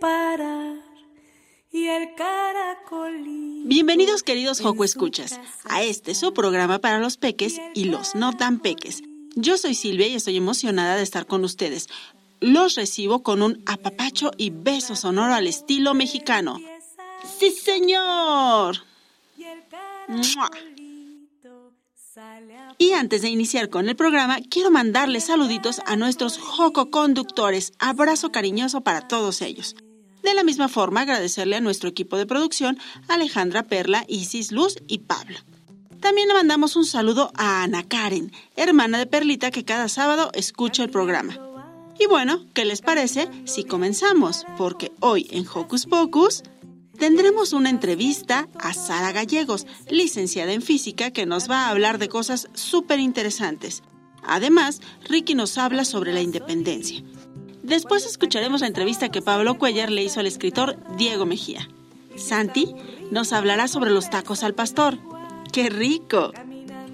parar. Y el caracolí. Bienvenidos queridos Joco Escuchas a este su programa para los peques y los no tan peques. Yo soy Silvia y estoy emocionada de estar con ustedes. Los recibo con un apapacho y beso sonoro al estilo mexicano. ¡Sí, señor! ¡Mua! Y antes de iniciar con el programa, quiero mandarles saluditos a nuestros Joco conductores. Abrazo cariñoso para todos ellos. De la misma forma, agradecerle a nuestro equipo de producción, Alejandra Perla, Isis Luz y Pablo. También le mandamos un saludo a Ana Karen, hermana de Perlita que cada sábado escucha el programa. Y bueno, ¿qué les parece si comenzamos? Porque hoy en Hocus Pocus tendremos una entrevista a Sara Gallegos, licenciada en física, que nos va a hablar de cosas súper interesantes. Además, Ricky nos habla sobre la independencia. Después escucharemos la entrevista que Pablo Cuellar le hizo al escritor Diego Mejía. Santi nos hablará sobre los tacos al pastor. ¡Qué rico!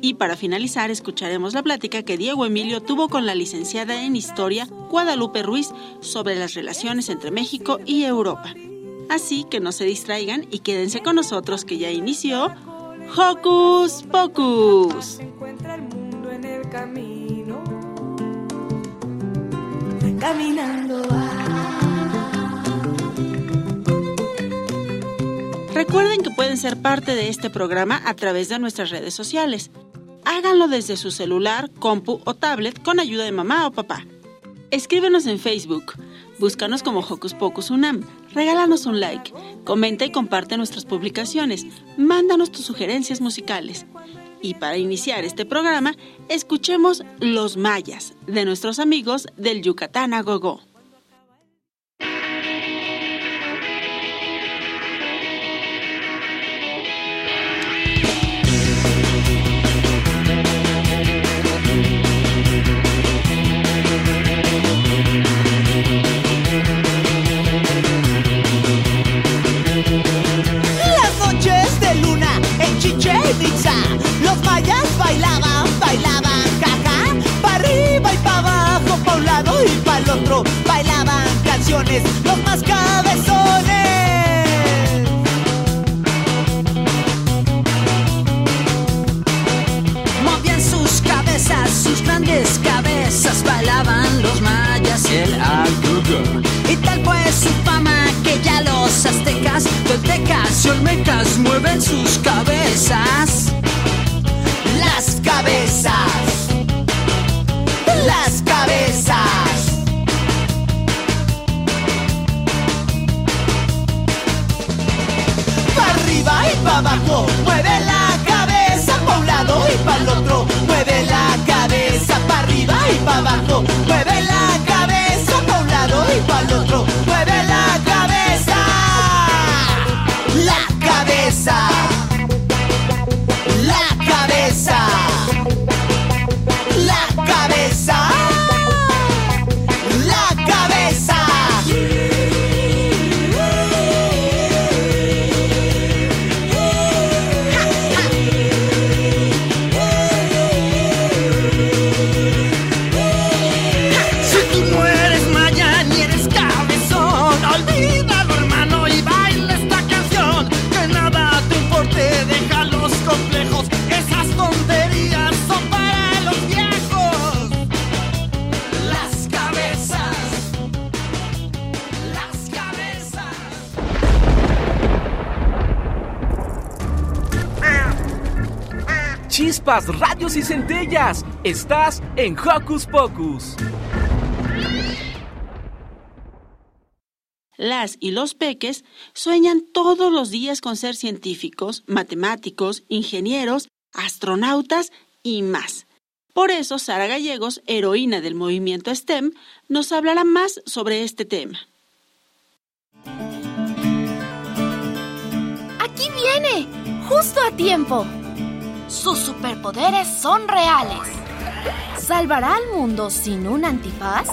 Y para finalizar, escucharemos la plática que Diego Emilio tuvo con la licenciada en Historia Guadalupe Ruiz sobre las relaciones entre México y Europa. Así que no se distraigan y quédense con nosotros que ya inició Hocus Pocus. Encuentra el mundo en el camino. Caminando Recuerden que pueden ser parte de este programa a través de nuestras redes sociales. Háganlo desde su celular, compu o tablet con ayuda de mamá o papá. Escríbenos en Facebook, búscanos como Hocus Pocus Unam, regálanos un like, comenta y comparte nuestras publicaciones, mándanos tus sugerencias musicales. Y para iniciar este programa, escuchemos Los Mayas de nuestros amigos del Yucatán a bailaban, jaja Pa' arriba y pa' abajo, pa' un lado y pa' el otro. Bailaban canciones, los más cabezones chispas, radios y centellas. Estás en Hocus Pocus. Las y los peques sueñan todos los días con ser científicos, matemáticos, ingenieros, astronautas y más. Por eso, Sara Gallegos, heroína del movimiento STEM, nos hablará más sobre este tema. Aquí viene, justo a tiempo. Sus superpoderes son reales. ¿Salvará al mundo sin un antifaz?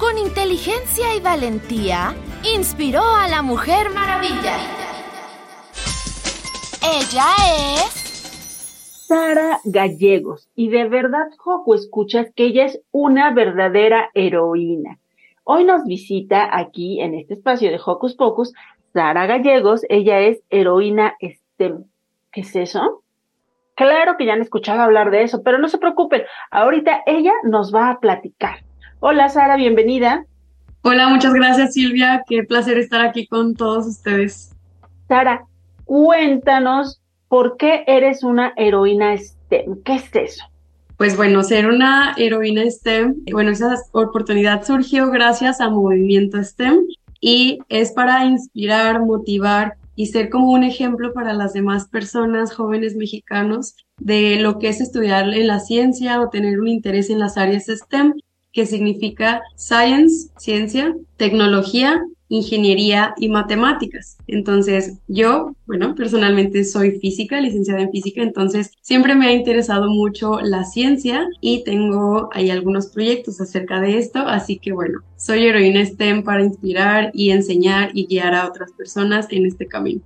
Con inteligencia y valentía, inspiró a la Mujer Maravilla. Ella es... Sara Gallegos. Y de verdad, Joco, escuchas que ella es una verdadera heroína. Hoy nos visita aquí en este espacio de Hocus Pocus Sara Gallegos. Ella es heroína STEM. ¿Qué es eso? Claro que ya han escuchado hablar de eso, pero no se preocupen. Ahorita ella nos va a platicar. Hola Sara, bienvenida. Hola, muchas gracias Silvia. Qué placer estar aquí con todos ustedes. Sara, cuéntanos por qué eres una heroína STEM. ¿Qué es eso? Pues bueno, ser una heroína STEM, bueno, esa oportunidad surgió gracias a Movimiento STEM y es para inspirar, motivar y ser como un ejemplo para las demás personas, jóvenes mexicanos, de lo que es estudiar en la ciencia o tener un interés en las áreas STEM, que significa Science, ciencia, tecnología, ingeniería y matemáticas. Entonces, yo, bueno, personalmente soy física, licenciada en física, entonces siempre me ha interesado mucho la ciencia y tengo ahí algunos proyectos acerca de esto, así que bueno, soy heroína STEM para inspirar y enseñar y guiar a otras personas en este camino.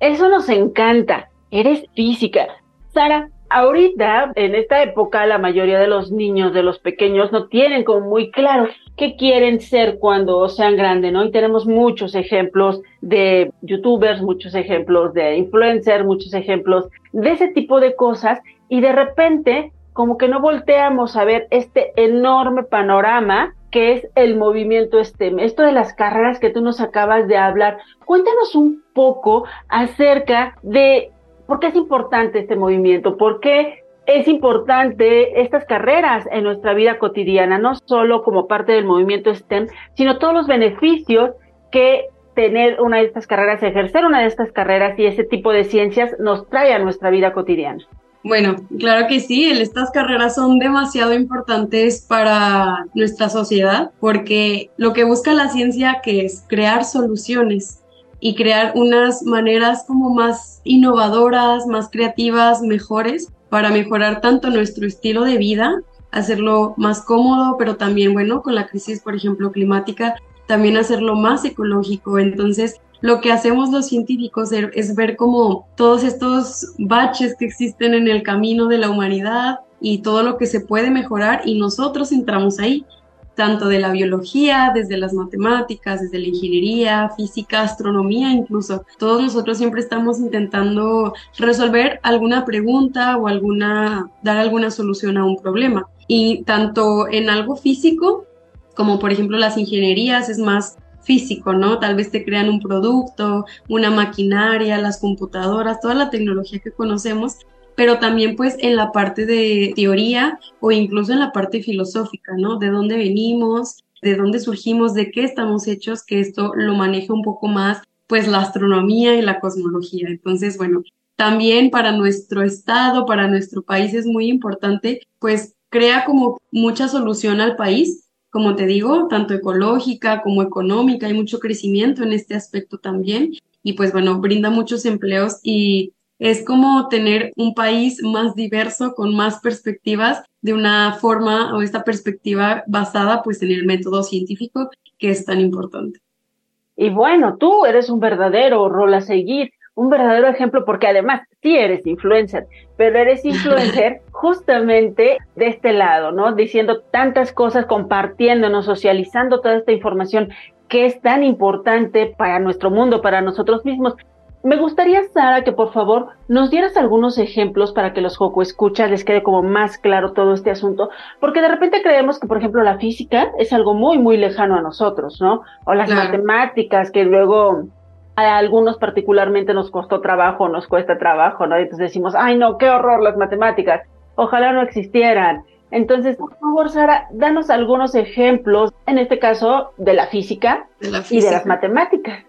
Eso nos encanta. Eres física. Sara, ahorita, en esta época, la mayoría de los niños, de los pequeños, no tienen como muy claro qué quieren ser cuando sean grandes, ¿no? Y tenemos muchos ejemplos de youtubers, muchos ejemplos de influencers, muchos ejemplos de ese tipo de cosas, y de repente, como que no volteamos a ver este enorme panorama que es el movimiento STEM, esto de las carreras que tú nos acabas de hablar. Cuéntanos un poco acerca de por qué es importante este movimiento, por qué es importante estas carreras en nuestra vida cotidiana, no solo como parte del movimiento STEM, sino todos los beneficios que tener una de estas carreras, ejercer una de estas carreras y ese tipo de ciencias nos trae a nuestra vida cotidiana. Bueno, claro que sí, estas carreras son demasiado importantes para nuestra sociedad porque lo que busca la ciencia que es crear soluciones y crear unas maneras como más innovadoras, más creativas, mejores para mejorar tanto nuestro estilo de vida, hacerlo más cómodo, pero también, bueno, con la crisis, por ejemplo, climática, también hacerlo más ecológico. Entonces, lo que hacemos los científicos es ver como todos estos baches que existen en el camino de la humanidad y todo lo que se puede mejorar y nosotros entramos ahí, tanto de la biología, desde las matemáticas, desde la ingeniería, física, astronomía incluso. Todos nosotros siempre estamos intentando resolver alguna pregunta o alguna dar alguna solución a un problema. Y tanto en algo físico como por ejemplo las ingenierías es más físico, ¿no? Tal vez te crean un producto, una maquinaria, las computadoras, toda la tecnología que conocemos, pero también pues en la parte de teoría o incluso en la parte filosófica, ¿no? De dónde venimos, de dónde surgimos, de qué estamos hechos, que esto lo maneja un poco más pues la astronomía y la cosmología. Entonces, bueno, también para nuestro estado, para nuestro país es muy importante, pues crea como mucha solución al país como te digo, tanto ecológica como económica, hay mucho crecimiento en este aspecto también. Y pues bueno, brinda muchos empleos y es como tener un país más diverso, con más perspectivas, de una forma o esta perspectiva basada pues en el método científico que es tan importante. Y bueno, tú eres un verdadero rol a seguir un verdadero ejemplo porque además sí eres influencer, pero eres influencer justamente de este lado, ¿no? Diciendo tantas cosas, compartiéndonos, socializando toda esta información que es tan importante para nuestro mundo, para nosotros mismos. Me gustaría, Sara, que por favor nos dieras algunos ejemplos para que los Joco escuchas les quede como más claro todo este asunto, porque de repente creemos que, por ejemplo, la física es algo muy, muy lejano a nosotros, ¿no? O las matemáticas, que luego a algunos particularmente nos costó trabajo, nos cuesta trabajo, ¿no? Entonces decimos, ay no, qué horror las matemáticas, ojalá no existieran. Entonces, por favor, Sara, danos algunos ejemplos, en este caso, de la física, de la y de las matemáticas.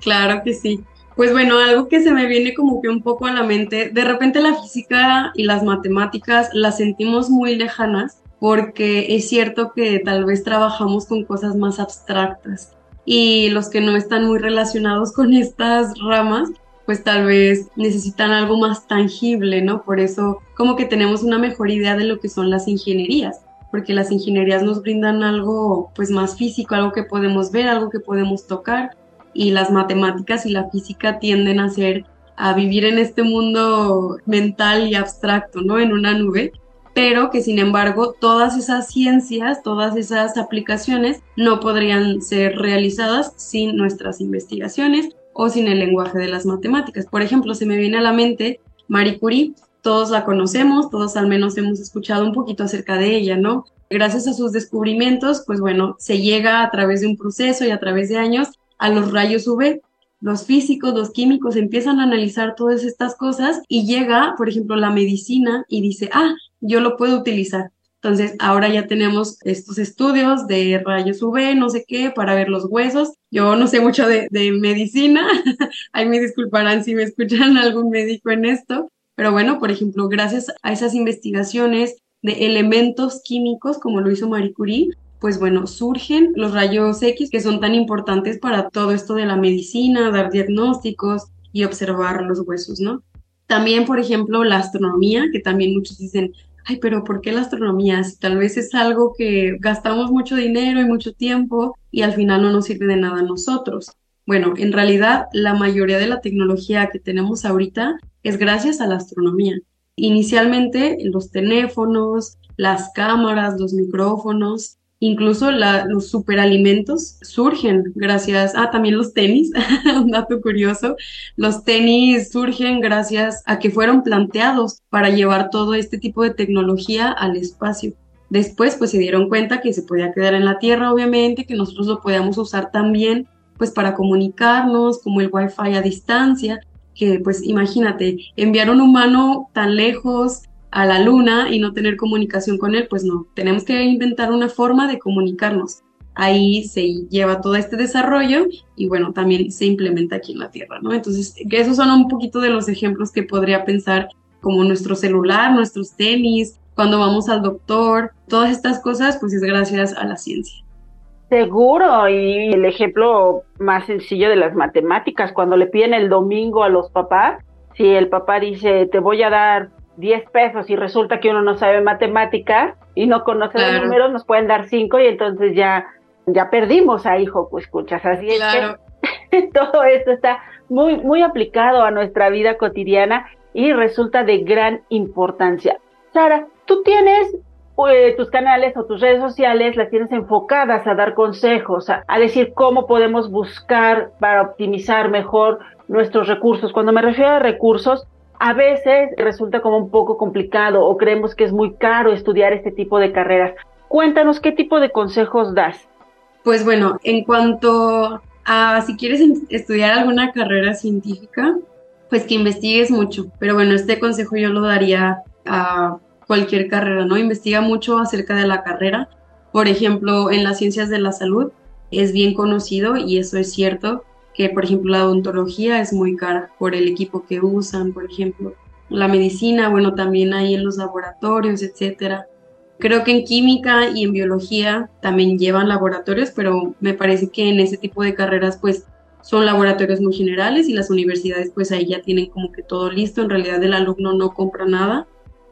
Claro que sí. Pues bueno, algo que se me viene como que un poco a la mente, de repente la física y las matemáticas las sentimos muy lejanas porque es cierto que tal vez trabajamos con cosas más abstractas y los que no están muy relacionados con estas ramas, pues tal vez necesitan algo más tangible, ¿no? Por eso como que tenemos una mejor idea de lo que son las ingenierías, porque las ingenierías nos brindan algo pues más físico, algo que podemos ver, algo que podemos tocar y las matemáticas y la física tienden a ser a vivir en este mundo mental y abstracto, ¿no? En una nube pero que sin embargo todas esas ciencias, todas esas aplicaciones no podrían ser realizadas sin nuestras investigaciones o sin el lenguaje de las matemáticas. Por ejemplo, se me viene a la mente Marie Curie, todos la conocemos, todos al menos hemos escuchado un poquito acerca de ella, ¿no? Gracias a sus descubrimientos, pues bueno, se llega a través de un proceso y a través de años a los rayos UV. Los físicos, los químicos empiezan a analizar todas estas cosas y llega, por ejemplo, la medicina y dice, ah, yo lo puedo utilizar. Entonces, ahora ya tenemos estos estudios de rayos UV, no sé qué, para ver los huesos. Yo no sé mucho de, medicina, ahí me disculparán si me escuchan algún médico en esto, pero bueno, por ejemplo, gracias a esas investigaciones de elementos químicos, como lo hizo Marie Curie, pues bueno, surgen los rayos X que son tan importantes para todo esto de la medicina, dar diagnósticos y observar los huesos, ¿no? También, por ejemplo, la astronomía, que también muchos dicen, ay, pero ¿por qué la astronomía? Si tal vez es algo que gastamos mucho dinero y mucho tiempo y al final no nos sirve de nada a nosotros. Bueno, en realidad la mayoría de la tecnología que tenemos ahorita es gracias a la astronomía. Inicialmente los teléfonos, las cámaras, los micrófonos, Incluso los superalimentos surgen gracias, a también los tenis, un dato curioso, los tenis surgen gracias a que fueron planteados para llevar todo este tipo de tecnología al espacio. Después pues se dieron cuenta que se podía quedar en la Tierra obviamente, que nosotros lo podíamos usar también pues para comunicarnos, como el Wi-Fi a distancia, que pues imagínate, enviar un humano tan lejos a la luna y no tener comunicación con él, pues no, tenemos que inventar una forma de comunicarnos. Ahí se lleva todo este desarrollo y bueno, también se implementa aquí en la Tierra, ¿no? Entonces, que esos son un poquito de los ejemplos que podría pensar como nuestro celular, nuestros tenis, cuando vamos al doctor, todas estas cosas, pues es gracias a la ciencia. Seguro, y el ejemplo más sencillo de las matemáticas, cuando le piden el domingo a los papás, si el papá dice, te voy a dar 10 pesos y resulta que uno no sabe matemáticas y no conoce los números, nos pueden dar 5 y entonces ya, ya perdimos a hijo, pues escuchas. Así es que todo esto está muy, muy aplicado a nuestra vida cotidiana y resulta de gran importancia. Sara, tú tienes eh, tus canales o tus redes sociales, las tienes enfocadas a dar consejos, a decir cómo podemos buscar para optimizar mejor nuestros recursos. Cuando me refiero a recursos, a veces resulta como un poco complicado o creemos que es muy caro estudiar este tipo de carreras. Cuéntanos qué tipo de consejos das. Pues bueno, en cuanto a si quieres estudiar alguna carrera científica, pues que investigues mucho. Pero bueno, este consejo yo lo daría a cualquier carrera, ¿no? Investiga mucho acerca de la carrera. Por ejemplo, en las ciencias de la salud es bien conocido y eso es cierto que por ejemplo la odontología es muy cara por el equipo que usan, por ejemplo, la medicina, bueno, también hay en los laboratorios, etcétera. Creo que en química y en biología también llevan laboratorios, pero me parece que en ese tipo de carreras pues son laboratorios muy generales y las universidades pues ahí ya tienen como que todo listo, en realidad el alumno no compra nada.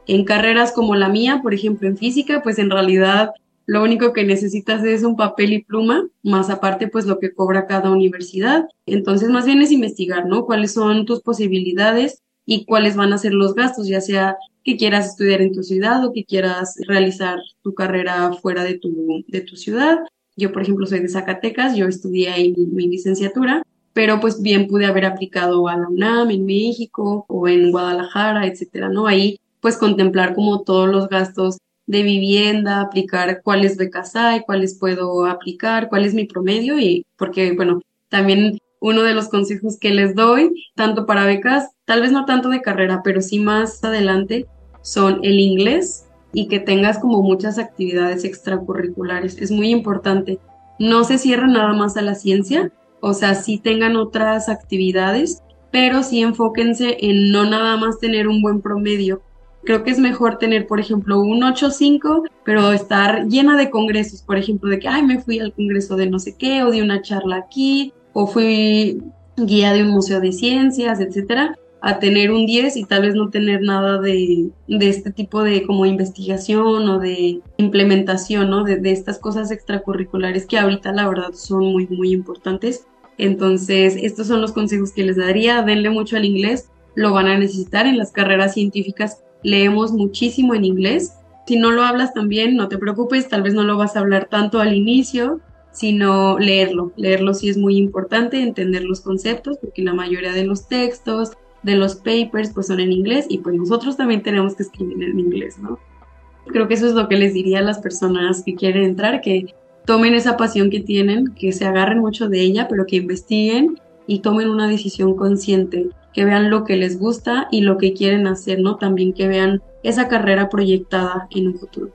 En carreras como la mía, por ejemplo en física, pues en realidad lo único que necesitas es un papel y pluma, más aparte pues lo que cobra cada universidad. Entonces más bien es investigar, ¿no? Cuáles son tus posibilidades y cuáles van a ser los gastos, ya sea que quieras estudiar en tu ciudad o que quieras realizar tu carrera fuera de tu, de tu ciudad. Yo, por ejemplo, soy de Zacatecas, yo estudié ahí mi, mi licenciatura, pero pues bien pude haber aplicado a la UNAM en México o en Guadalajara, etcétera, ¿no? Ahí pues contemplar como todos los gastos de vivienda, aplicar cuáles becas hay, cuáles puedo aplicar, cuál es mi promedio y porque, bueno, también uno de los consejos que les doy, tanto para becas, tal vez no tanto de carrera, pero sí más adelante, son el inglés y que tengas como muchas actividades extracurriculares. Es muy importante. No se cierren nada más a la ciencia, o sea, sí tengan otras actividades, pero sí enfóquense en no nada más tener un buen promedio. Creo que es mejor tener, por ejemplo, un 8.5, pero estar llena de congresos, por ejemplo, de que, ay, me fui al congreso de no sé qué, o de una charla aquí, o fui guía de un museo de ciencias, etcétera, a tener un 10 y tal vez no tener nada de, de este tipo de como investigación o de implementación, ¿no? De, de, estas cosas extracurriculares que ahorita la verdad son muy, muy importantes. Entonces, estos son los consejos que les daría. Denle mucho al inglés, lo van a necesitar en las carreras científicas. Leemos muchísimo en inglés. Si no lo hablas también, no te preocupes, tal vez no lo vas a hablar tanto al inicio, sino leerlo. Leerlo sí es muy importante, entender los conceptos, porque la mayoría de los textos, de los papers, pues son en inglés y pues nosotros también tenemos que escribir en inglés, ¿no? Creo que eso es lo que les diría a las personas que quieren entrar, que tomen esa pasión que tienen, que se agarren mucho de ella, pero que investiguen y tomen una decisión consciente, que vean lo que les gusta y lo que quieren hacer, ¿no? También que vean esa carrera proyectada en un futuro.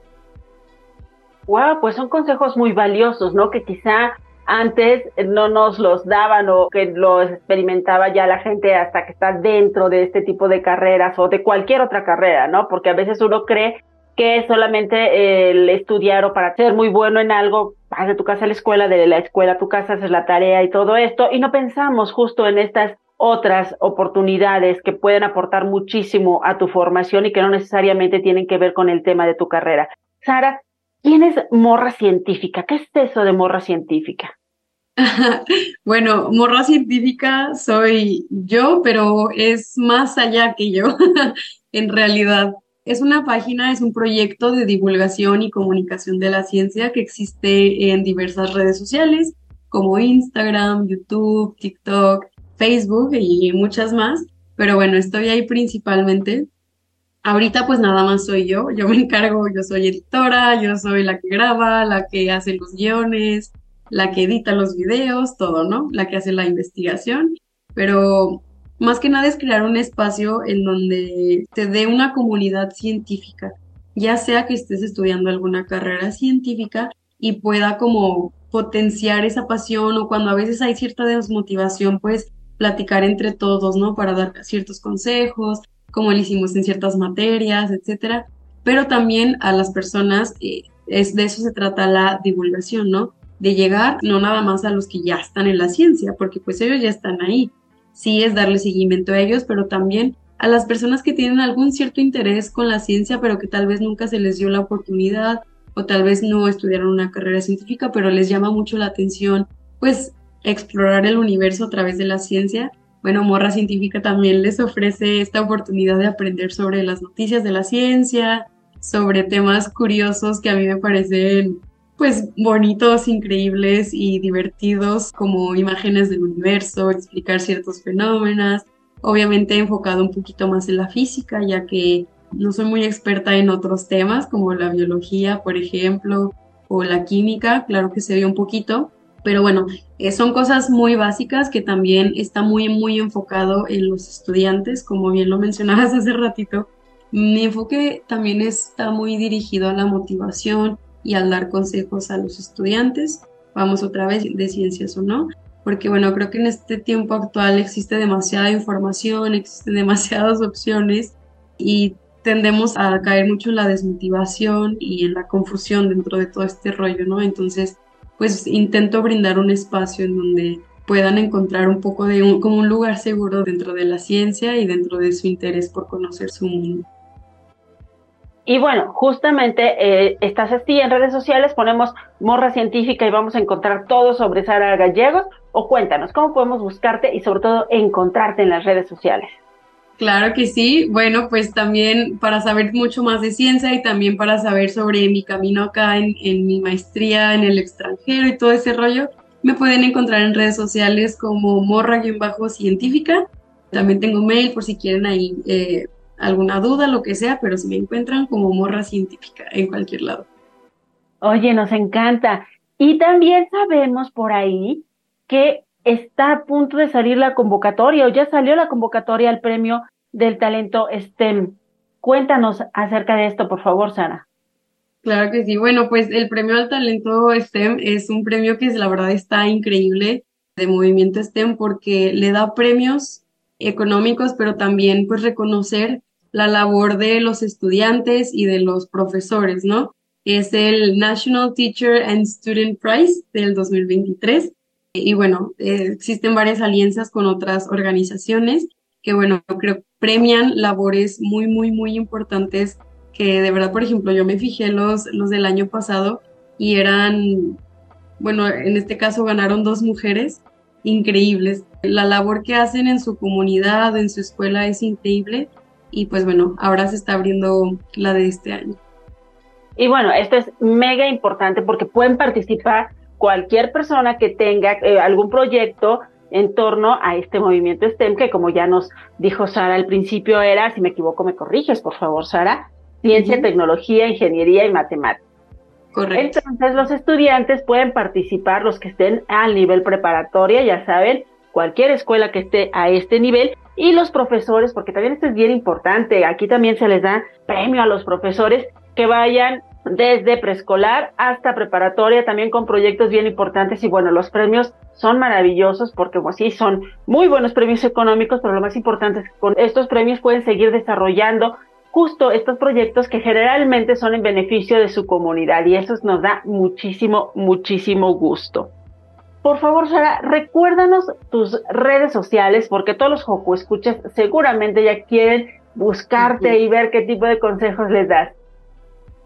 Wow, pues son consejos muy valiosos, ¿no? Que quizá antes no nos los daban o que los experimentaba ya la gente hasta que está dentro de este tipo de carreras o de cualquier otra carrera, ¿no? Porque a veces uno cree que solamente el estudiar o para ser muy bueno en algo, vas de tu casa a la escuela, de la escuela a tu casa, haces la tarea y todo esto, y no pensamos justo en estas otras oportunidades que pueden aportar muchísimo a tu formación y que no necesariamente tienen que ver con el tema de tu carrera. Sara, ¿Quién es morra científica? ¿Qué es eso de morra científica? bueno, morra científica soy yo, pero es más allá que yo, en realidad. Es una página, es un proyecto de divulgación y comunicación de la ciencia que existe en diversas redes sociales como Instagram, YouTube, TikTok, Facebook y muchas más. Pero bueno, estoy ahí principalmente Ahorita pues nada más soy yo, yo me encargo, yo soy editora, yo soy la que graba, la que hace los guiones, la que edita los videos, todo, ¿no? La que hace la investigación, pero más que nada es crear un espacio en donde te dé una comunidad científica, ya sea que estés estudiando alguna carrera científica y pueda como potenciar esa pasión o cuando a veces hay cierta desmotivación, pues platicar entre todos, ¿no? Para dar ciertos consejos, como lo hicimos en ciertas materias, etcétera, pero también a las personas, eh, es de eso se trata la divulgación, ¿no? De llegar no nada más a los que ya están en la ciencia, porque pues ellos ya están ahí. Sí es darle seguimiento a ellos, pero también a las personas que tienen algún cierto interés con la ciencia, pero que tal vez nunca se les dio la oportunidad o tal vez no estudiaron una carrera científica, pero les llama mucho la atención, pues explorar el universo a través de la ciencia. Bueno, Morra Científica también les ofrece esta oportunidad de aprender sobre las noticias de la ciencia, sobre temas curiosos que a mí me parecen pues bonitos, increíbles y divertidos como imágenes del universo, explicar ciertos fenómenos, obviamente enfocado un poquito más en la física, ya que no soy muy experta en otros temas como la biología, por ejemplo, o la química, claro que se ve un poquito, pero bueno, eh, son cosas muy básicas que también está muy, muy enfocado en los estudiantes, como bien lo mencionabas hace ratito. Mi enfoque también está muy dirigido a la motivación y al dar consejos a los estudiantes, vamos otra vez de ciencias o no, porque bueno, creo que en este tiempo actual existe demasiada información, existen demasiadas opciones y tendemos a caer mucho en la desmotivación y en la confusión dentro de todo este rollo, ¿no? Entonces, pues intento brindar un espacio en donde puedan encontrar un poco de un, como un lugar seguro dentro de la ciencia y dentro de su interés por conocer su mundo. Y bueno, justamente eh, estás así en redes sociales, ponemos Morra Científica y vamos a encontrar todo sobre Sara Gallegos. O cuéntanos, ¿cómo podemos buscarte y sobre todo encontrarte en las redes sociales? Claro que sí. Bueno, pues también para saber mucho más de ciencia y también para saber sobre mi camino acá en, mi maestría en el extranjero y todo ese rollo, me pueden encontrar en redes sociales como morra-científica. También tengo mail por si quieren ahí eh, alguna duda, lo que sea, pero si me encuentran como morra científica en cualquier lado. Oye, nos encanta. Y también sabemos por ahí que está a punto de salir la convocatoria o ya salió la convocatoria al premio del talento STEM. Cuéntanos acerca de esto, por favor, Sara. Claro que sí. Bueno, pues el premio al talento STEM es un premio que la verdad está increíble de movimiento STEM porque le da premios económicos, pero también pues reconocer la labor de los estudiantes y de los profesores, ¿no? Es el National Teacher and Student Prize del 2023 y bueno, eh, existen varias alianzas con otras organizaciones que, bueno, creo premian labores muy, muy, muy importantes que de verdad, por ejemplo, yo me fijé los, los del año pasado y eran, bueno, en este caso ganaron dos mujeres increíbles. La labor que hacen en su comunidad, en su escuela es increíble y pues bueno, ahora se está abriendo la de este año. Y bueno, esto es mega importante porque pueden participar cualquier persona que tenga eh, algún proyecto en torno a este movimiento STEM, que como ya nos dijo Sara al principio era, si me equivoco me corriges, por favor, Sara, ciencia, tecnología, ingeniería y matemáticas. Correcto. Entonces los estudiantes pueden participar, los que estén al nivel preparatoria, ya saben, cualquier escuela que esté a este nivel, y los profesores, porque también esto es bien importante, aquí también se les da premio a los profesores que vayan desde preescolar hasta preparatoria, también con proyectos bien importantes y bueno, los premios son maravillosos porque pues sí, son muy buenos premios económicos, pero lo más importante es que con estos premios pueden seguir desarrollando justo estos proyectos que generalmente son en beneficio de su comunidad y eso nos da muchísimo, muchísimo gusto. Por favor, Sara, recuérdanos tus redes sociales porque todos los Joku escuchas seguramente ya quieren buscarte y ver qué tipo de consejos les das.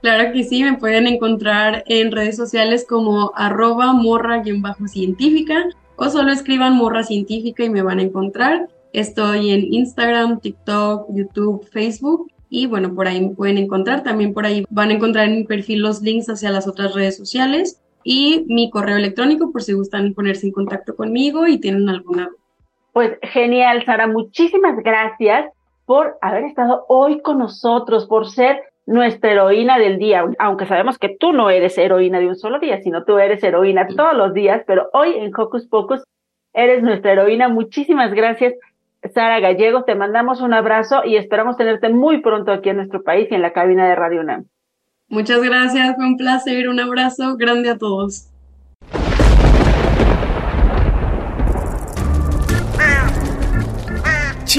Claro que sí, me pueden encontrar en redes sociales como arroba morra-científica o solo escriban morra científica y me van a encontrar. Estoy en Instagram, TikTok, YouTube, Facebook y bueno, por ahí me pueden encontrar. También por ahí van a encontrar en mi perfil los links hacia las otras redes sociales y mi correo electrónico por si gustan ponerse en contacto conmigo y tienen alguna. Pues genial, Sara, muchísimas gracias por haber estado hoy con nosotros, por ser nuestra heroína del día, aunque sabemos que tú no eres heroína de un solo día, sino tú eres heroína todos los días, pero hoy en Hocus Pocus eres nuestra heroína. Muchísimas gracias, Sara Gallegos. Te mandamos un abrazo y esperamos tenerte muy pronto aquí en nuestro país y en la cabina de Radio UNAM. Muchas gracias, fue un placer, un abrazo grande a todos.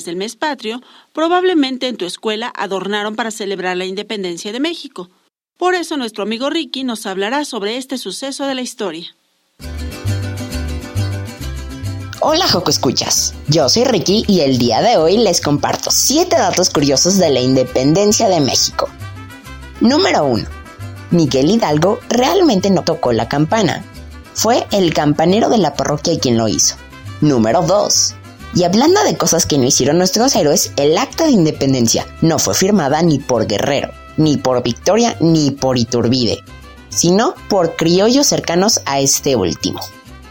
Del mes patrio, probablemente en tu escuela adornaron para celebrar la independencia de México. Por eso nuestro amigo Ricky nos hablará sobre este suceso de la historia. Hola Joco Escuchas, yo soy Ricky y el día de hoy les comparto 7 datos curiosos de la independencia de México. Número 1. Miguel Hidalgo realmente no tocó la campana. Fue el campanero de la parroquia quien lo hizo. Número 2. Y hablando de cosas que no hicieron nuestros héroes, el acta de independencia no fue firmada ni por Guerrero, ni por Victoria, ni por Iturbide, sino por criollos cercanos a este último.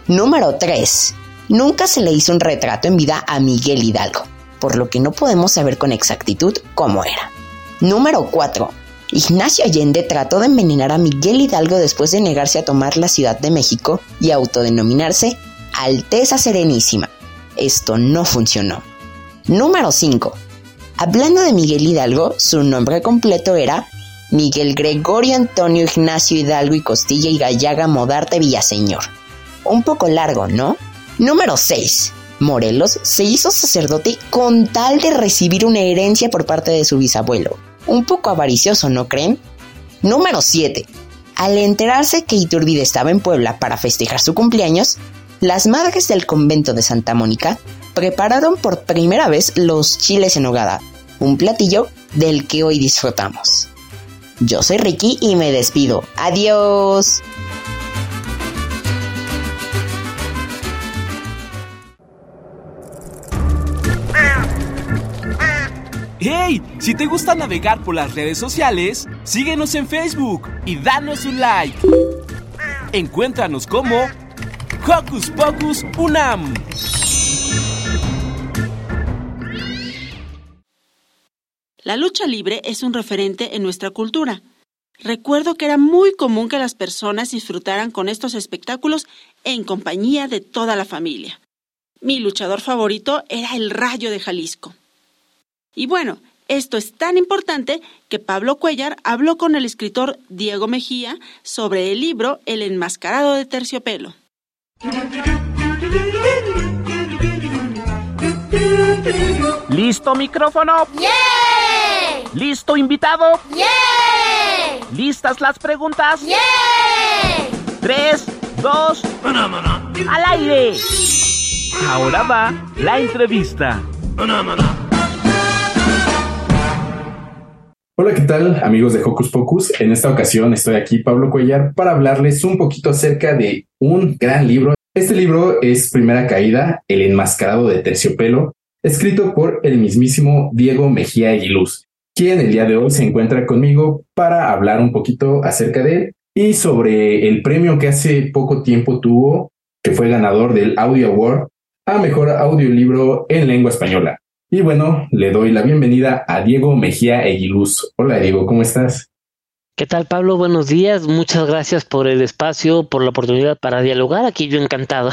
Número 3. Nunca se le hizo un retrato en vida a Miguel Hidalgo, por lo que no podemos saber con exactitud cómo era. Número 4. Ignacio Allende trató de envenenar a Miguel Hidalgo después de negarse a tomar la Ciudad de México y autodenominarse Alteza Serenísima. Esto no funcionó. Número 5. Hablando de Miguel Hidalgo, su nombre completo era Miguel Gregorio Antonio Ignacio Hidalgo y Costilla y Gallaga Modarte Villaseñor. Un poco largo, ¿no? Número 6. Morelos se hizo sacerdote con tal de recibir una herencia por parte de su bisabuelo. Un poco avaricioso, ¿no creen? Número 7. Al enterarse que Iturbide estaba en Puebla para festejar su cumpleaños, las madres del convento de Santa Mónica prepararon por primera vez los chiles en hogada, un platillo del que hoy disfrutamos. Yo soy Ricky y me despido. Adiós. ¡Hey! Si te gusta navegar por las redes sociales, síguenos en Facebook y danos un like. Encuéntranos como Hocus Pocus Unam. La lucha libre es un referente en nuestra cultura. Recuerdo que era muy común que las personas disfrutaran con estos espectáculos en compañía de toda la familia. Mi luchador favorito era el Rayo de Jalisco. Y bueno, esto es tan importante que Pablo Cuellar habló con el escritor Diego Mejía sobre el libro El enmascarado de terciopelo. ¿Listo micrófono? ¿Listo invitado? ¿Listas las preguntas? Tres, dos, al aire. Ahora va la entrevista. Hola, ¿qué tal amigos de Hocus Pocus? En esta ocasión estoy aquí, Pablo Cuellar, para hablarles un poquito acerca de un gran libro. Este libro es Primera Caída, El enmascarado de terciopelo, escrito por el mismísimo Diego Mejía Aguiluz, quien el día de hoy se encuentra conmigo para hablar un poquito acerca de él y sobre el premio que hace poco tiempo tuvo, que fue ganador del Audio Award a Mejor Audiolibro en Lengua Española. Y bueno, le doy la bienvenida a Diego Mejía Eguiluz. Hola Diego, ¿cómo estás? ¿Qué tal Pablo? Buenos días. Muchas gracias por el espacio, por la oportunidad para dialogar. Aquí yo encantado.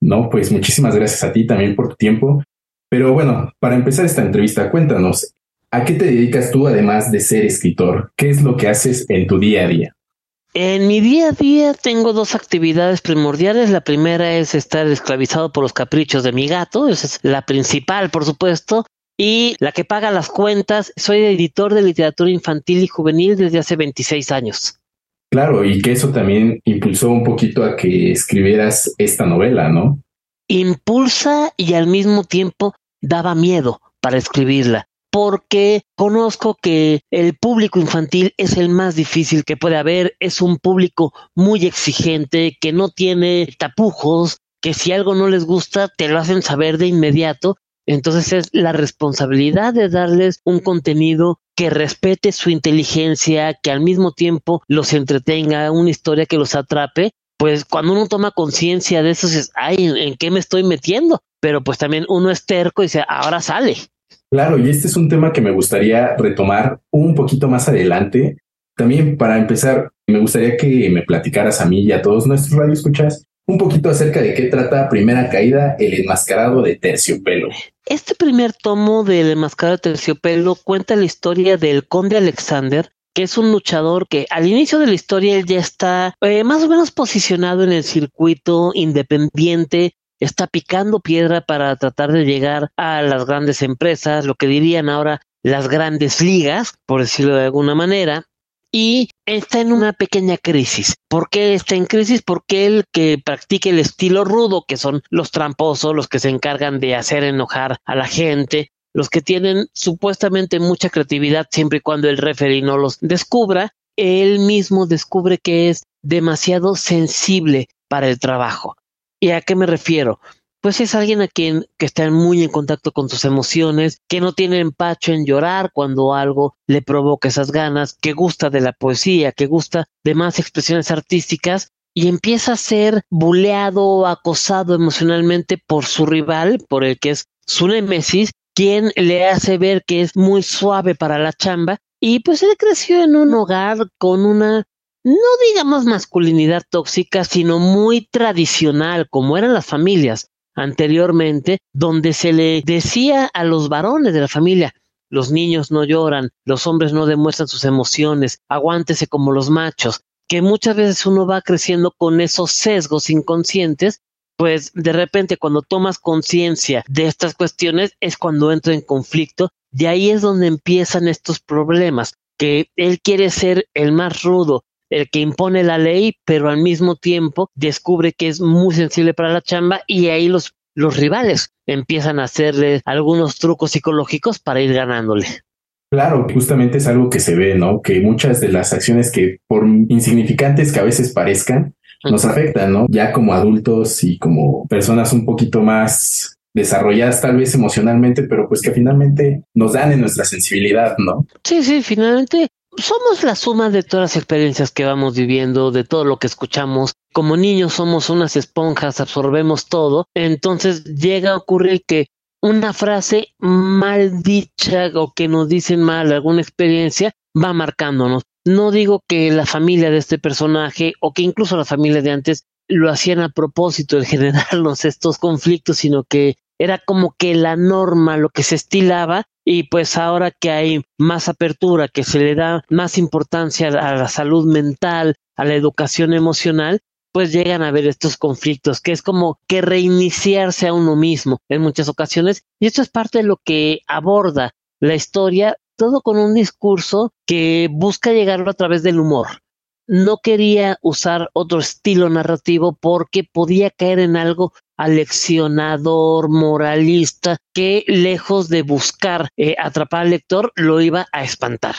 No, pues muchísimas gracias a ti también por tu tiempo. Pero bueno, para empezar esta entrevista, cuéntanos, ¿a qué te dedicas tú además de ser escritor? ¿Qué es lo que haces en tu día a día? En mi día a día tengo dos actividades primordiales. La primera es estar esclavizado por los caprichos de mi gato, esa es la principal, por supuesto. Y la que paga las cuentas, soy editor de literatura infantil y juvenil desde hace 26 años. Claro, y que eso también impulsó un poquito a que escribieras esta novela, ¿no? Impulsa y al mismo tiempo daba miedo para escribirla porque conozco que el público infantil es el más difícil que puede haber, es un público muy exigente, que no tiene tapujos, que si algo no les gusta te lo hacen saber de inmediato, entonces es la responsabilidad de darles un contenido que respete su inteligencia, que al mismo tiempo los entretenga, una historia que los atrape, pues cuando uno toma conciencia de eso, es, ay, ¿en qué me estoy metiendo? Pero pues también uno es terco y dice, ahora sale. Claro, y este es un tema que me gustaría retomar un poquito más adelante. También para empezar, me gustaría que me platicaras a mí y a todos nuestros radioescuchas un poquito acerca de qué trata Primera Caída, el enmascarado de terciopelo. Este primer tomo del enmascarado de terciopelo cuenta la historia del conde Alexander, que es un luchador que al inicio de la historia él ya está eh, más o menos posicionado en el circuito independiente está picando piedra para tratar de llegar a las grandes empresas, lo que dirían ahora las grandes ligas, por decirlo de alguna manera, y está en una pequeña crisis. ¿Por qué está en crisis? Porque él que practica el estilo rudo, que son los tramposos, los que se encargan de hacer enojar a la gente, los que tienen supuestamente mucha creatividad siempre y cuando el referee no los descubra, él mismo descubre que es demasiado sensible para el trabajo. ¿Y a qué me refiero? Pues es alguien a quien que está muy en contacto con sus emociones, que no tiene empacho en llorar cuando algo le provoca esas ganas, que gusta de la poesía, que gusta de más expresiones artísticas y empieza a ser buleado o acosado emocionalmente por su rival, por el que es su némesis, quien le hace ver que es muy suave para la chamba Y pues él creció en un hogar con una, no digamos masculinidad tóxica, sino muy tradicional, como eran las familias anteriormente, donde se le decía a los varones de la familia, los niños no lloran, los hombres no demuestran sus emociones, aguántese como los machos, que muchas veces uno va creciendo con esos sesgos inconscientes, pues de repente cuando tomas conciencia de estas cuestiones es cuando entra en conflicto, y ahí es donde empiezan estos problemas, que él quiere ser el más rudo, el que impone la ley, pero al mismo tiempo descubre que es muy sensible para la chamba y ahí los, los rivales empiezan a hacerle algunos trucos psicológicos para ir ganándole. Claro, justamente es algo que se ve, ¿no? Que muchas de las acciones que por insignificantes que a veces parezcan, nos afectan, ¿no? Ya como adultos y como personas un poquito más desarrolladas tal vez emocionalmente, pero pues que finalmente nos dan en nuestra sensibilidad, ¿no? Sí, sí, finalmente somos la suma de todas las experiencias que vamos viviendo, de todo lo que escuchamos. Como niños somos unas esponjas, absorbemos todo. Entonces llega a ocurrir que una frase mal dicha o que nos dicen mal alguna experiencia va marcándonos. No digo que la familia de este personaje o que incluso la familia de antes lo hacían a propósito de generarnos estos conflictos, sino que era como que la norma, lo que se estilaba, y pues ahora que hay más apertura, que se le da más importancia a la salud mental, a la educación emocional, pues llegan a ver estos conflictos, que es como que reiniciarse a uno mismo en muchas ocasiones, y esto es parte de lo que aborda la historia, todo con un discurso que busca llegarlo a través del humor. No quería usar otro estilo narrativo porque podía caer en algo aleccionador, moralista, que lejos de buscar eh, atrapar al lector, lo iba a espantar.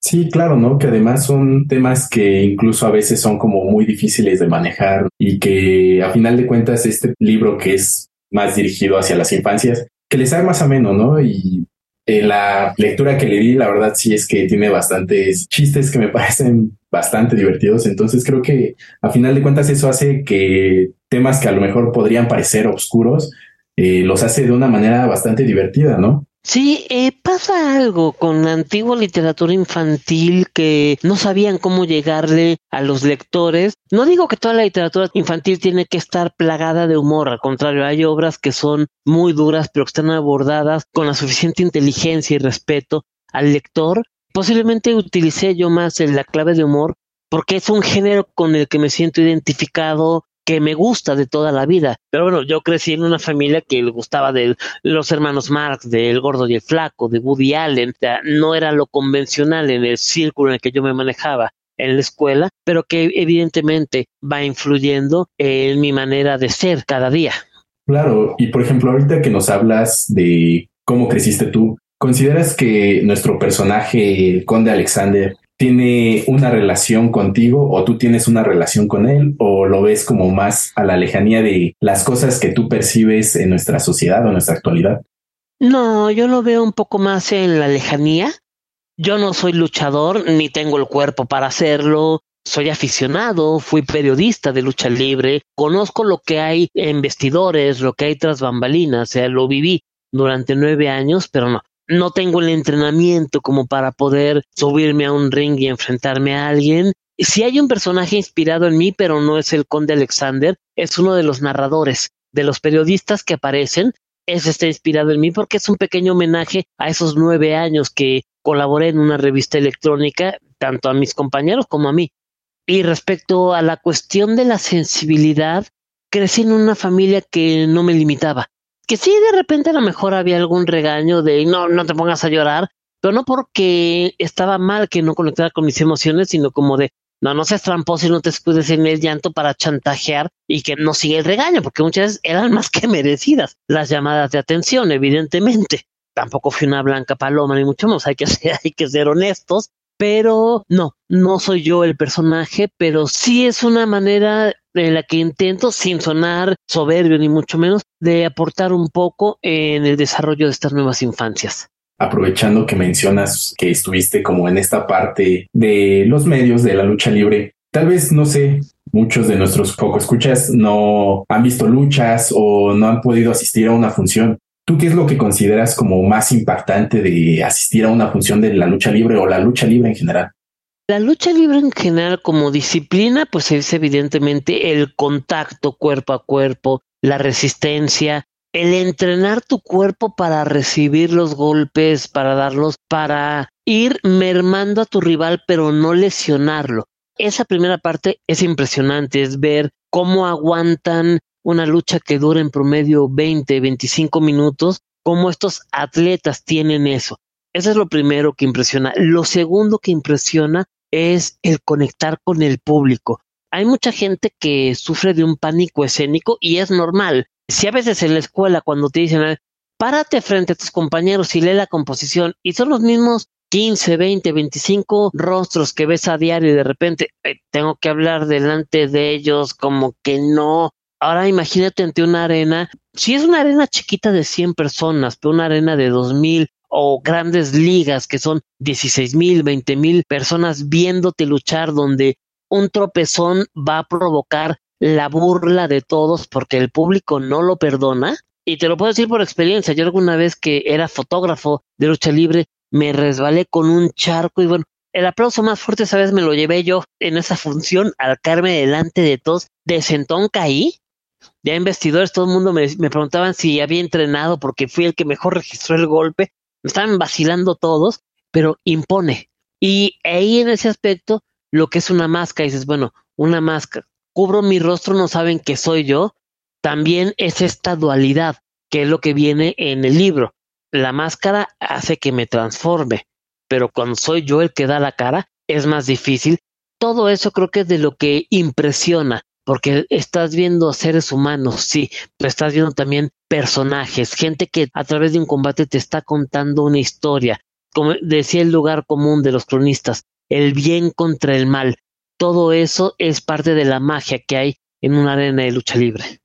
Sí, claro, ¿no? Que además son temas que incluso a veces son como muy difíciles de manejar y que a final de cuentas este libro que es más dirigido hacia las infancias, que les sabe más ameno, ¿no? Y en la lectura que le di, la verdad sí es que tiene bastantes chistes que me parecen bastante divertidos. Entonces creo que a final de cuentas eso hace que temas que a lo mejor podrían parecer oscuros, eh, los hace de una manera bastante divertida, ¿no? Sí, eh, pasa algo con la antigua literatura infantil que no sabían cómo llegarle a los lectores. No digo que toda la literatura infantil tiene que estar plagada de humor, al contrario, hay obras que son muy duras pero que están abordadas con la suficiente inteligencia y respeto al lector. Posiblemente utilicé yo más la clave de humor porque es un género con el que me siento identificado, que me gusta de toda la vida. Pero bueno, yo crecí en una familia que le gustaba de los hermanos Marx, del gordo y el flaco, de Woody Allen. no era lo convencional en el círculo en el que yo me manejaba en la escuela, pero que evidentemente va influyendo en mi manera de ser cada día. Claro, y por ejemplo, ahorita que nos hablas de cómo creciste tú, ¿consideras que nuestro personaje, el conde Alexander, tiene una relación contigo o tú tienes una relación con él o lo ves como más a la lejanía de las cosas que tú percibes en nuestra sociedad o en nuestra actualidad? No, yo lo veo un poco más en la lejanía. Yo no soy luchador ni tengo el cuerpo para hacerlo. Soy aficionado, fui periodista de lucha libre, conozco lo que hay en vestidores, lo que hay tras bambalinas, o sea, lo viví durante nueve años, pero no, no tengo el entrenamiento como para poder subirme a un ring y enfrentarme a alguien. Si hay un personaje inspirado en mí, pero no es el conde Alexander, es uno de los narradores, de los periodistas que aparecen. Ese está inspirado en mí porque es un pequeño homenaje a esos nueve años que colaboré en una revista electrónica, tanto a mis compañeros como a mí. Y respecto a la cuestión de la sensibilidad, crecí en una familia que no me limitaba que sí de repente a lo mejor había algún regaño de no, no te pongas a llorar, pero no porque estaba mal que no conectara con mis emociones, sino como de no, no seas tramposo y no te escudes en el llanto para chantajear y que no siga el regaño, porque muchas veces eran más que merecidas las llamadas de atención, evidentemente. Tampoco fui una blanca paloma, ni mucho menos, hay que ser, hay que ser honestos, pero no, no soy yo el personaje, pero sí es una manera en la que intento, sin sonar soberbio ni mucho menos, de aportar un poco en el desarrollo de estas nuevas infancias. Aprovechando que mencionas que estuviste como en esta parte de los medios de la lucha libre, tal vez, no sé, muchos de nuestros poco escuchas no han visto luchas o no han podido asistir a una función. ¿Tú qué es lo que consideras como más impactante de asistir a una función de la lucha libre o la lucha libre en general? La lucha libre en general como disciplina, pues es evidentemente el contacto cuerpo a cuerpo, la resistencia, el entrenar tu cuerpo para recibir los golpes, para darlos, para ir mermando a tu rival, pero no lesionarlo. Esa primera parte es impresionante, es ver cómo aguantan una lucha que dura en promedio 20, 25 minutos, cómo estos atletas tienen eso. Eso es lo primero que impresiona. Lo segundo que impresiona es el conectar con el público. Hay mucha gente que sufre de un pánico escénico y es normal. Si a veces en la escuela cuando te dicen, párate frente a tus compañeros y lee la composición y son los mismos 15, 20, 25 rostros que ves a diario y de repente tengo que hablar delante de ellos como que no. Ahora imagínate ante una arena, si es una arena chiquita de 100 personas, pero una arena de 2000 o grandes ligas que son 16 mil, 20 mil personas viéndote luchar donde un tropezón va a provocar la burla de todos porque el público no lo perdona. Y te lo puedo decir por experiencia. Yo alguna vez que era fotógrafo de lucha libre, me resbalé con un charco y bueno, el aplauso más fuerte esa vez me lo llevé yo en esa función al caerme delante de todos. De sentón caí. Ya en vestidores todo el mundo me, me preguntaban si había entrenado porque fui el que mejor registró el golpe. Estaban vacilando todos, pero impone. Y ahí en ese aspecto, lo que es una máscara, dices, bueno, una máscara, cubro mi rostro, no saben que soy yo, también es esta dualidad, que es lo que viene en el libro. La máscara hace que me transforme, pero cuando soy yo el que da la cara, es más difícil. Todo eso creo que es de lo que impresiona, porque estás viendo seres humanos, sí, pero estás viendo también personajes, gente que a través de un combate te está contando una historia. Como decía el lugar común de los cronistas, el bien contra el mal todo eso es parte de la magia que hay en una arena de lucha libre.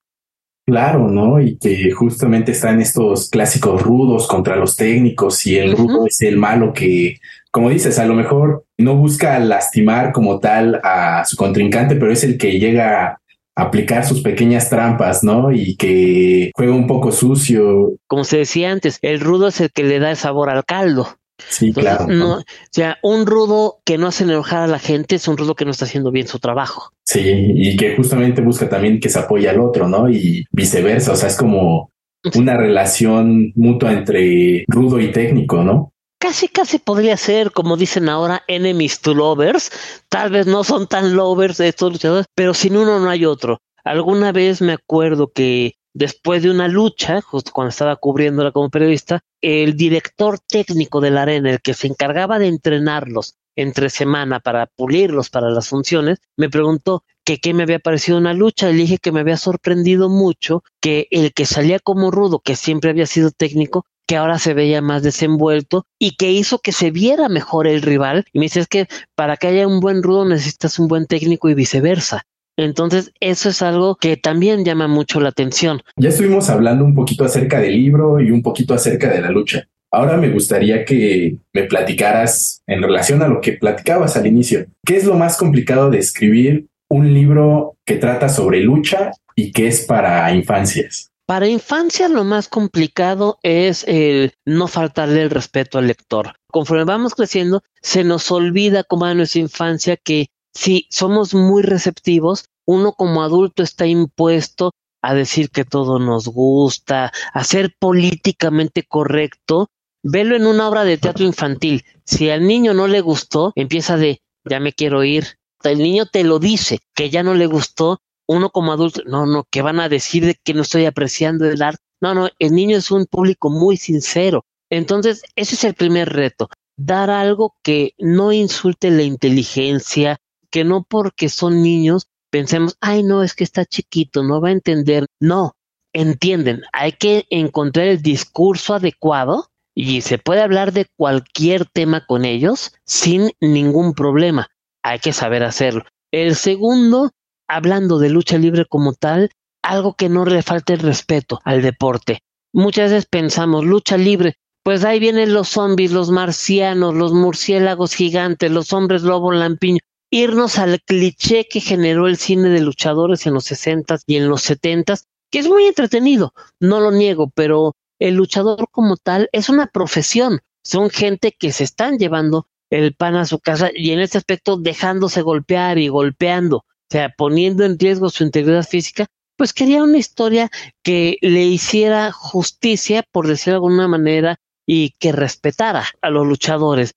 Claro, ¿no? Y que justamente están estos clásicos rudos contra los técnicos y el rudo es el malo que, como dices, a lo mejor no busca lastimar como tal a su contrincante, pero es el que llega a aplicar sus pequeñas trampas, ¿no? Y que juega un poco sucio. Como se decía antes, el rudo es el que le da el sabor al caldo. Sí, claro. No, o sea, un rudo que no hace enojar a la gente es un rudo que no está haciendo bien su trabajo. Sí, y que justamente busca también que se apoye al otro, ¿no? Y viceversa, o sea, es como una relación mutua entre rudo y técnico, ¿no? Casi, casi podría ser, como dicen ahora, enemies to lovers. Tal vez no son tan lovers de estos luchadores, pero sin uno no hay otro. Alguna vez me acuerdo que después de una lucha, justo cuando estaba cubriéndola como periodista, el director técnico de la arena, el que se encargaba de entrenarlos entre semana para pulirlos para las funciones, me preguntó que qué me había parecido una lucha. Le dije que me había sorprendido mucho que el que salía como rudo, que siempre había sido técnico, que ahora se veía más desenvuelto y que hizo que se viera mejor el rival. Y me dice, es que para que haya un buen rudo necesitas un buen técnico y viceversa. Entonces, eso es algo que también llama mucho la atención. Ya estuvimos hablando un poquito acerca del libro y un poquito acerca de la lucha. Ahora me gustaría que me platicaras en relación a lo que platicabas al inicio. ¿Qué es lo más complicado de escribir un libro que trata sobre lucha y que es para infancias? Para infancia lo más complicado es el no faltarle el respeto al lector. Conforme vamos creciendo, se nos olvida como a nuestra infancia que si somos muy receptivos, uno como adulto está impuesto a decir que todo nos gusta, a ser políticamente correcto. Velo en una obra de teatro infantil. Si al niño no le gustó, empieza de ya me quiero ir. El niño te lo dice, que ya no le gustó. Uno como adulto, no, no, que van a decir de que no estoy apreciando el arte. No, no, el niño es un público muy sincero. Entonces, ese es el primer reto. Dar algo que no insulte la inteligencia, que no porque son niños pensemos, ay, no, es que está chiquito, no va a entender. No, entienden, hay que encontrar el discurso adecuado y se puede hablar de cualquier tema con ellos sin ningún problema. Hay que saber hacerlo. El segundo, hablando de lucha libre como tal, algo que no le falte el respeto al deporte. Muchas veces pensamos, lucha libre, pues ahí vienen los zombies, los marcianos, los murciélagos gigantes, los hombres lobo lampiño irnos al cliché que generó el cine de luchadores en los 60 y en los 70 que es muy entretenido, no lo niego, pero el luchador como tal es una profesión, son gente que se están llevando el pan a su casa y en este aspecto dejándose golpear y golpeando, o sea, poniendo en riesgo su integridad física, pues quería una historia que le hiciera justicia, por decirlo de alguna manera, y que respetara a los luchadores.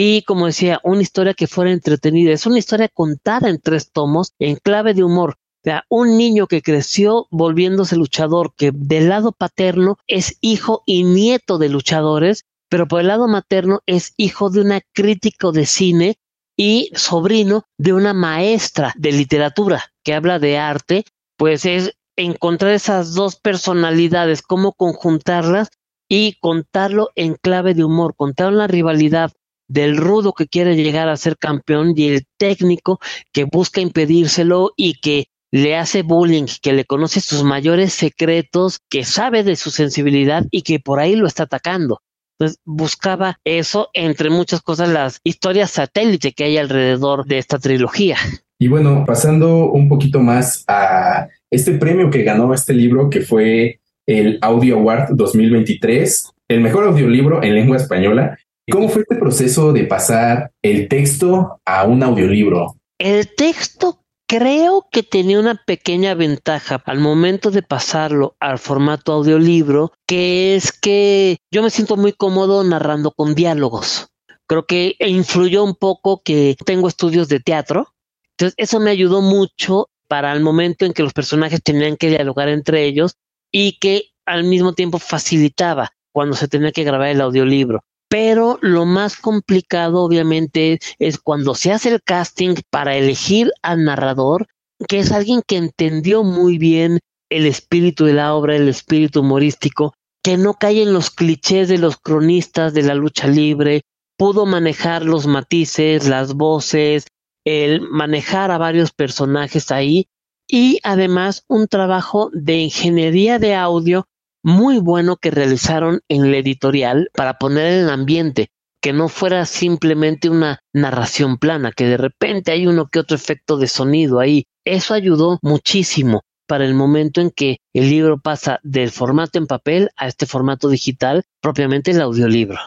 Y como decía, una historia que fuera entretenida. Es una historia contada en tres tomos en clave de humor. O sea, un niño que creció volviéndose luchador, que del lado paterno es hijo y nieto de luchadores, pero por el lado materno es hijo de una crítico de cine y sobrino de una maestra de literatura que habla de arte, pues es encontrar esas dos personalidades, cómo conjuntarlas y contarlo en clave de humor, contar la rivalidad del rudo que quiere llegar a ser campeón y el técnico que busca impedírselo y que le hace bullying, que le conoce sus mayores secretos, que sabe de su sensibilidad y que por ahí lo está atacando. Entonces buscaba eso, entre muchas cosas, las historias satélite que hay alrededor de esta trilogía. Y bueno, pasando un poquito más a este premio que ganó este libro, que fue el Audio Award 2023, el mejor audiolibro en lengua española. ¿Cómo fue este proceso de pasar el texto a un audiolibro? El texto Creo que tenía una pequeña ventaja al momento de pasarlo al formato audiolibro, que es que yo me siento muy cómodo narrando con diálogos. Creo que influyó un poco que tengo estudios de teatro, entonces eso me ayudó mucho para el momento en que los personajes tenían que dialogar entre ellos y que al mismo tiempo facilitaba cuando se tenía que grabar el audiolibro pero lo más complicado obviamente es cuando se hace el casting para elegir al narrador, que es alguien que entendió muy bien el espíritu de la obra, el espíritu humorístico, que no cae en los clichés de los cronistas de la lucha libre, pudo manejar los matices, las voces, el manejar a varios personajes ahí y además un trabajo de ingeniería de audio muy bueno que realizaron en el editorial para poner el ambiente, que no fuera simplemente una narración plana, que de repente hay uno que otro efecto de sonido ahí. Eso ayudó muchísimo para el momento en que el libro pasa del formato en papel a este formato digital, propiamente el audiolibro.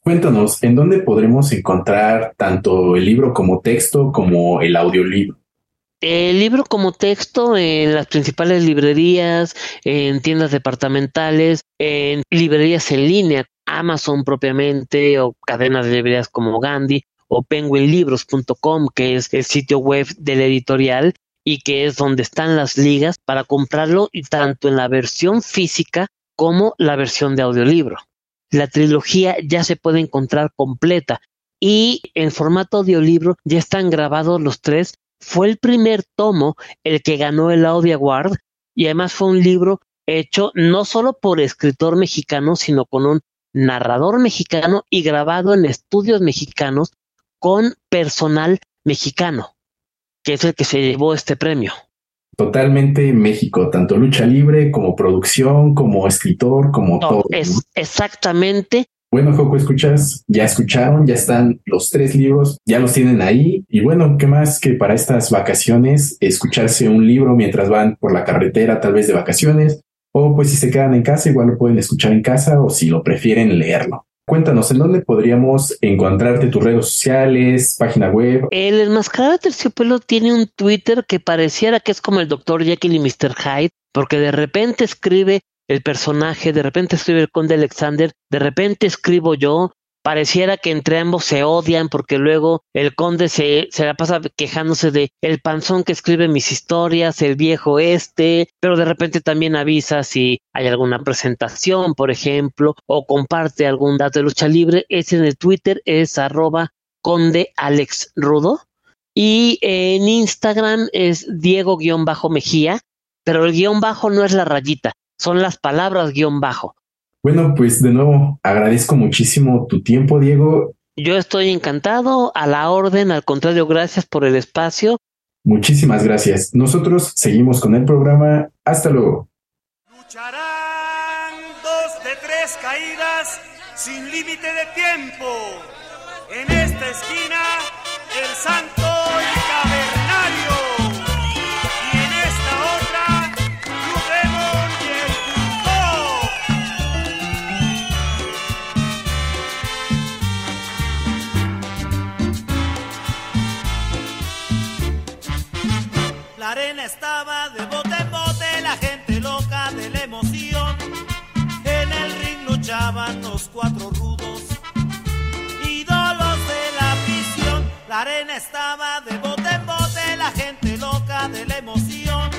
Cuéntanos, ¿en dónde podremos encontrar tanto el libro como texto como el audiolibro? El libro como texto en las principales librerías, en tiendas departamentales, en librerías en línea, Amazon propiamente, o cadenas de librerías como Gandhi, o penguinlibros.com, que es el sitio web del editorial y que es donde están las ligas para comprarlo tanto en la versión física como la versión de audiolibro. La trilogía ya se puede encontrar completa y en formato audiolibro ya están grabados los tres fue el primer tomo el que ganó el Audi Award y además fue un libro hecho no solo por escritor mexicano, sino con un narrador mexicano y grabado en estudios mexicanos con personal mexicano, que es el que se llevó este premio. Totalmente México, tanto lucha libre como producción, como escritor, como todo. Es exactamente bueno, Joco, escuchas, ya escucharon, ya están los tres libros, ya los tienen ahí. Y bueno, ¿qué más que para estas vacaciones escucharse un libro mientras van por la carretera, tal vez de vacaciones? O pues si se quedan en casa, igual lo pueden escuchar en casa o si lo prefieren leerlo. Cuéntanos, ¿en dónde podríamos encontrarte tus redes sociales, página web? El enmascarado de terciopelo tiene un Twitter que pareciera que es como el Dr. Jekyll y Mr. Hyde, porque de repente escribe el personaje, de repente escribe el conde Alexander, de repente escribo yo, pareciera que entre ambos se odian porque luego el conde se, se la pasa quejándose de el panzón que escribe mis historias, el viejo este, pero de repente también avisa si hay alguna presentación, por ejemplo, o comparte algún dato de lucha libre, ese en el Twitter es arroba conde Alex Rudo. Y en Instagram es Diego-Mejía, pero el guion bajo no es la rayita, son las palabras guion bajo. Bueno, pues de nuevo agradezco muchísimo tu tiempo, Diego. Yo estoy encantado, a la orden, al contrario, gracias por el espacio. Muchísimas gracias. Nosotros seguimos con el programa. Hasta luego. Lucharán dos de tres caídas sin límite de tiempo. En esta esquina, el santo La arena estaba de bote en bote, la gente loca de la emoción. En el ring luchaban los cuatro rudos, ídolos de la prisión. La arena estaba de bote en bote, la gente loca de la emoción.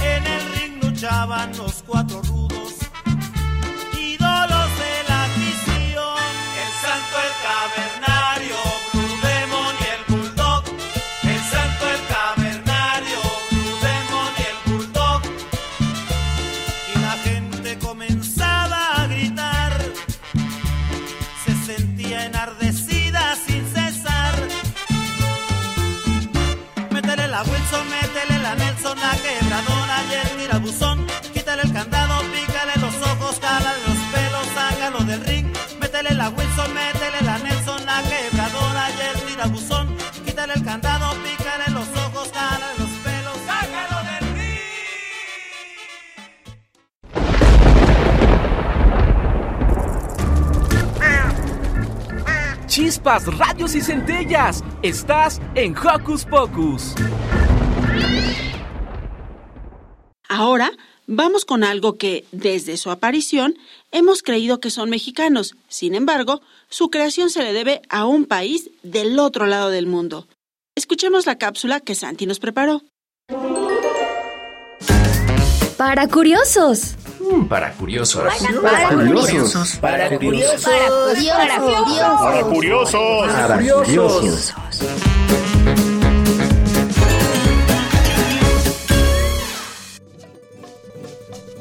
En el ring luchaban los cuatro Chispas, radios y centellas. Estás en Hocus Pocus. Ahora vamos con algo que, desde su aparición, hemos creído que son mexicanos. Sin embargo, su creación se le debe a un país del otro lado del mundo. Escuchemos la cápsula que Santi nos preparó. Para curiosos. Para curiosos. Para curiosos. Para curiosos. Para curiosos. Para curiosos.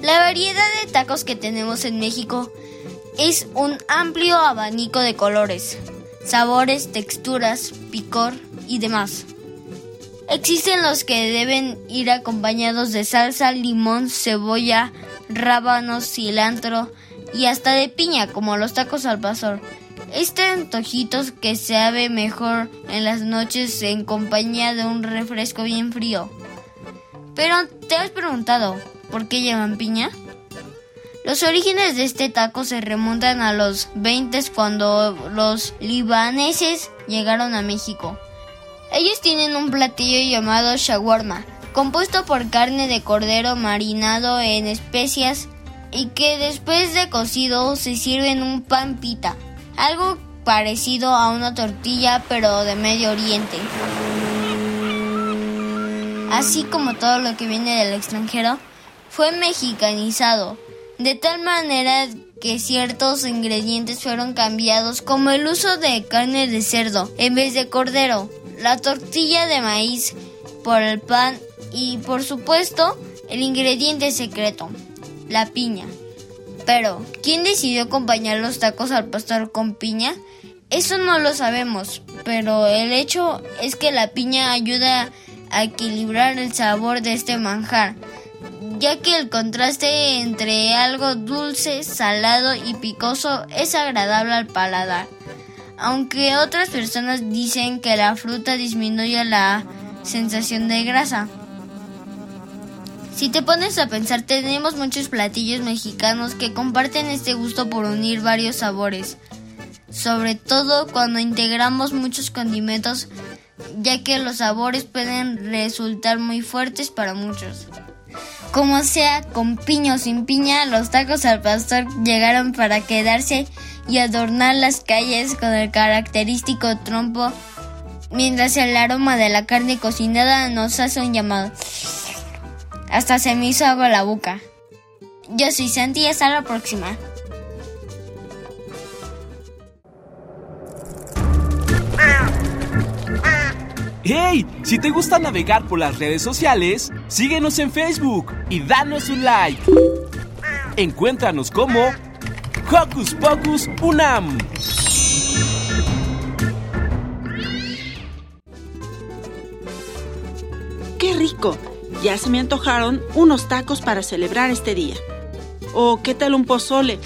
La variedad de tacos que tenemos en México es un amplio abanico de colores, sabores, texturas, picor y demás. Existen los que deben ir acompañados de salsa, limón, cebolla, rábanos, cilantro y hasta de piña, como los tacos al pastor. Este antojitos que se sabe mejor en las noches en compañía de un refresco bien frío. Pero, ¿te has preguntado por qué llevan piña? Los orígenes de este taco se remontan a los 20 cuando los libaneses llegaron a México. Ellos tienen un platillo llamado shawarma, compuesto por carne de cordero marinado en especias y que después de cocido se sirve en un pan pita, algo parecido a una tortilla pero de Medio Oriente. Así como todo lo que viene del extranjero, fue mexicanizado, de tal manera que ciertos ingredientes fueron cambiados como el uso de carne de cerdo en vez de cordero, la tortilla de maíz por el pan y por supuesto el ingrediente secreto, la piña. Pero, ¿quién decidió acompañar los tacos al pastor con piña? Eso no lo sabemos, pero el hecho es que la piña ayuda a equilibrar el sabor de este manjar, ya que el contraste entre algo dulce, salado y picoso es agradable al paladar. Aunque otras personas dicen que la fruta disminuye la sensación de grasa. Si te pones a pensar, tenemos muchos platillos mexicanos que comparten este gusto por unir varios sabores, sobre todo cuando integramos muchos condimentos, ya que los sabores pueden resultar muy fuertes para muchos. Como sea, con piña o sin piña, los tacos al pastor llegaron para quedarse y adornar las calles con el característico trompo, mientras el aroma de la carne cocinada nos hace un llamado. Hasta se me hizo agua la boca. Yo soy Santi y hasta la próxima. ¡Hey! Si te gusta navegar por las redes sociales, síguenos en Facebook y danos un like. Encuéntranos como Hocus Pocus Unam. ¡Qué rico! Ya se me antojaron unos tacos para celebrar este día. ¿O qué tal un pozole?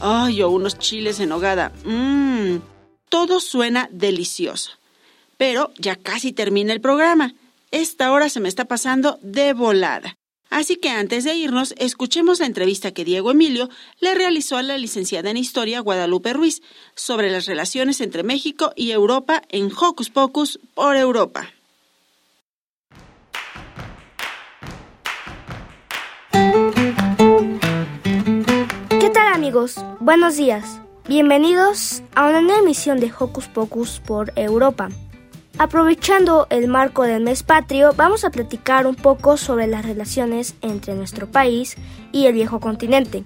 ¡Ay, o unos chiles en hogada! Mmm, todo suena delicioso. Pero ya casi termina el programa. Esta hora se me está pasando de volada. Así que antes de irnos, escuchemos la entrevista que Diego Emilio le realizó a la licenciada en Historia Guadalupe Ruiz sobre las relaciones entre México y Europa en Hocus Pocus por Europa. Amigos, buenos días. Bienvenidos a una nueva emisión de Hocus Pocus por Europa. Aprovechando el marco del mes patrio, vamos a platicar un poco sobre las relaciones entre nuestro país y el viejo continente.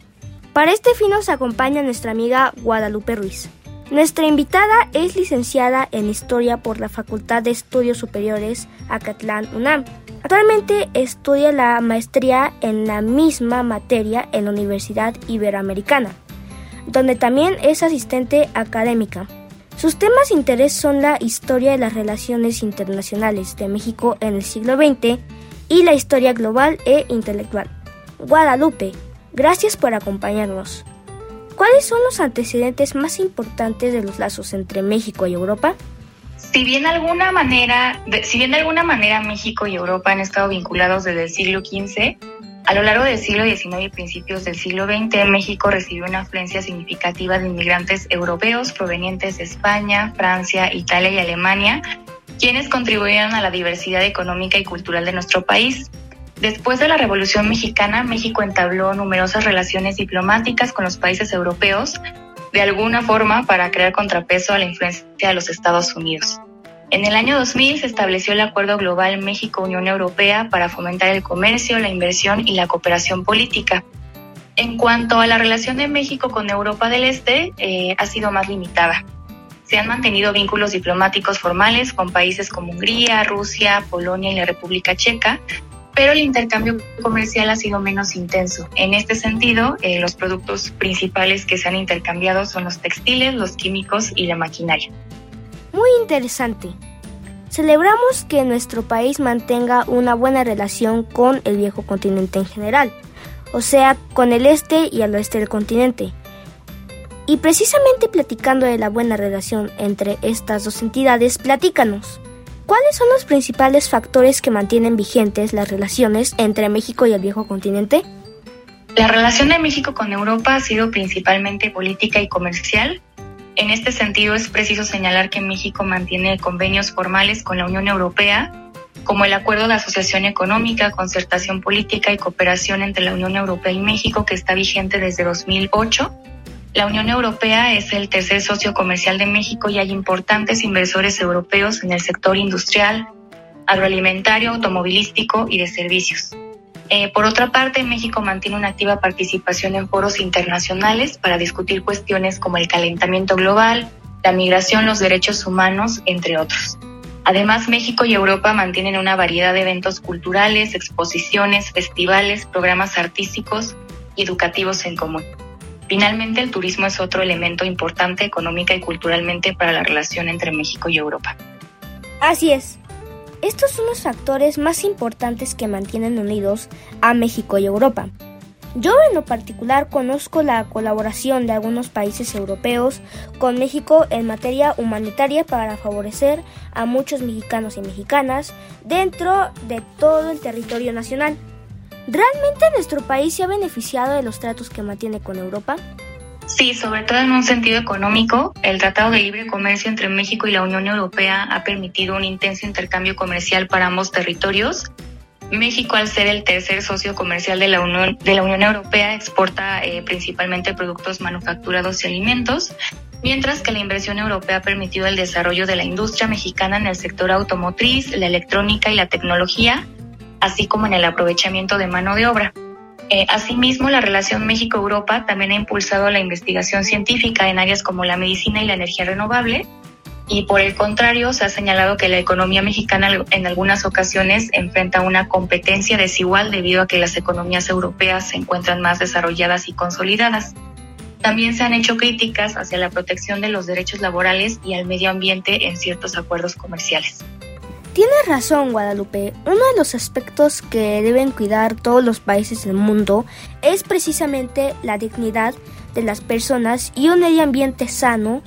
Para este fin nos acompaña nuestra amiga Guadalupe Ruiz. Nuestra invitada es licenciada en Historia por la Facultad de Estudios Superiores Acatlán UNAM. Actualmente estudia la maestría en la misma materia en la Universidad Iberoamericana, donde también es asistente académica. Sus temas de interés son la historia de las relaciones internacionales de México en el siglo XX y la historia global e intelectual. Guadalupe, gracias por acompañarnos. ¿Cuáles son los antecedentes más importantes de los lazos entre México y Europa? Si bien, de alguna manera México y Europa han estado vinculados desde el siglo XV, a lo largo del siglo XIX y principios del siglo XX, México recibió una afluencia significativa de inmigrantes europeos provenientes de España, Francia, Italia y Alemania, quienes contribuyeron a la diversidad económica y cultural de nuestro país. Después de la Revolución Mexicana, México entabló numerosas relaciones diplomáticas con los países europeos, de alguna forma para crear contrapeso a la influencia de los Estados Unidos. En el año 2000 se estableció el Acuerdo Global México-Unión Europea para fomentar el comercio, la inversión y la cooperación política. En cuanto a la relación de México con Europa del Este, eh, ha sido más limitada. Se han mantenido vínculos diplomáticos formales con países como Hungría, Rusia, Polonia y la República Checa, pero el intercambio comercial ha sido menos intenso. En este sentido, eh, los productos principales que se han intercambiado son los textiles, los químicos y la maquinaria. Muy interesante. Celebramos que nuestro país mantenga una buena relación con el viejo continente en general, o sea, con el este y el oeste del continente. Y precisamente platicando de la buena relación entre estas dos entidades, platícanos. ¿Cuáles son los principales factores que mantienen vigentes las relaciones entre México y el viejo continente? La relación de México con Europa ha sido principalmente política y comercial, en este sentido, es preciso señalar que México mantiene convenios formales con la Unión Europea, como el Acuerdo de Asociación Económica, Concertación Política y Cooperación entre la Unión Europea y México, que está vigente desde 2008. La Unión Europea es el tercer socio comercial de México y hay importantes inversores europeos en el sector industrial, agroalimentario, automovilístico y de servicios. Eh, por otra parte, México mantiene una activa participación en foros internacionales para discutir cuestiones como el calentamiento global, la migración, los derechos humanos, entre otros. Además, México y Europa mantienen una variedad de eventos culturales, exposiciones, festivales, programas artísticos y educativos en común. Finalmente, el turismo es otro elemento importante económica y culturalmente para la relación entre México y Europa. Así es. Estos son los factores más importantes que mantienen unidos a México y Europa. Yo en lo particular conozco la colaboración de algunos países europeos con México en materia humanitaria para favorecer a muchos mexicanos y mexicanas dentro de todo el territorio nacional. ¿Realmente nuestro país se ha beneficiado de los tratos que mantiene con Europa? Sí, sobre todo en un sentido económico, el Tratado de Libre Comercio entre México y la Unión Europea ha permitido un intenso intercambio comercial para ambos territorios. México, al ser el tercer socio comercial de la Unión, de la Unión Europea, exporta eh, principalmente productos manufacturados y alimentos, mientras que la inversión europea ha permitido el desarrollo de la industria mexicana en el sector automotriz, la electrónica y la tecnología, así como en el aprovechamiento de mano de obra. Eh, asimismo, la relación México-Europa también ha impulsado la investigación científica en áreas como la medicina y la energía renovable. Y por el contrario, se ha señalado que la economía mexicana en algunas ocasiones enfrenta una competencia desigual debido a que las economías europeas se encuentran más desarrolladas y consolidadas. También se han hecho críticas hacia la protección de los derechos laborales y al medio ambiente en ciertos acuerdos comerciales. Tienes razón, Guadalupe. Uno de los aspectos que deben cuidar todos los países del mundo es precisamente la dignidad de las personas y un medio ambiente sano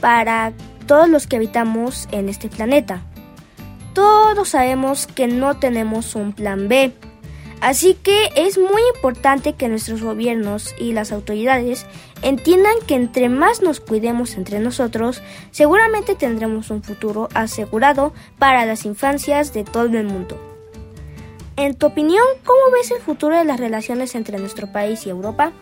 para todos los que habitamos en este planeta. Todos sabemos que no tenemos un plan B Así que es muy importante que nuestros gobiernos y las autoridades entiendan que entre más nos cuidemos entre nosotros, seguramente tendremos un futuro asegurado para las infancias de todo el mundo. En tu opinión, ¿cómo ves el futuro de las relaciones entre nuestro país y Europa?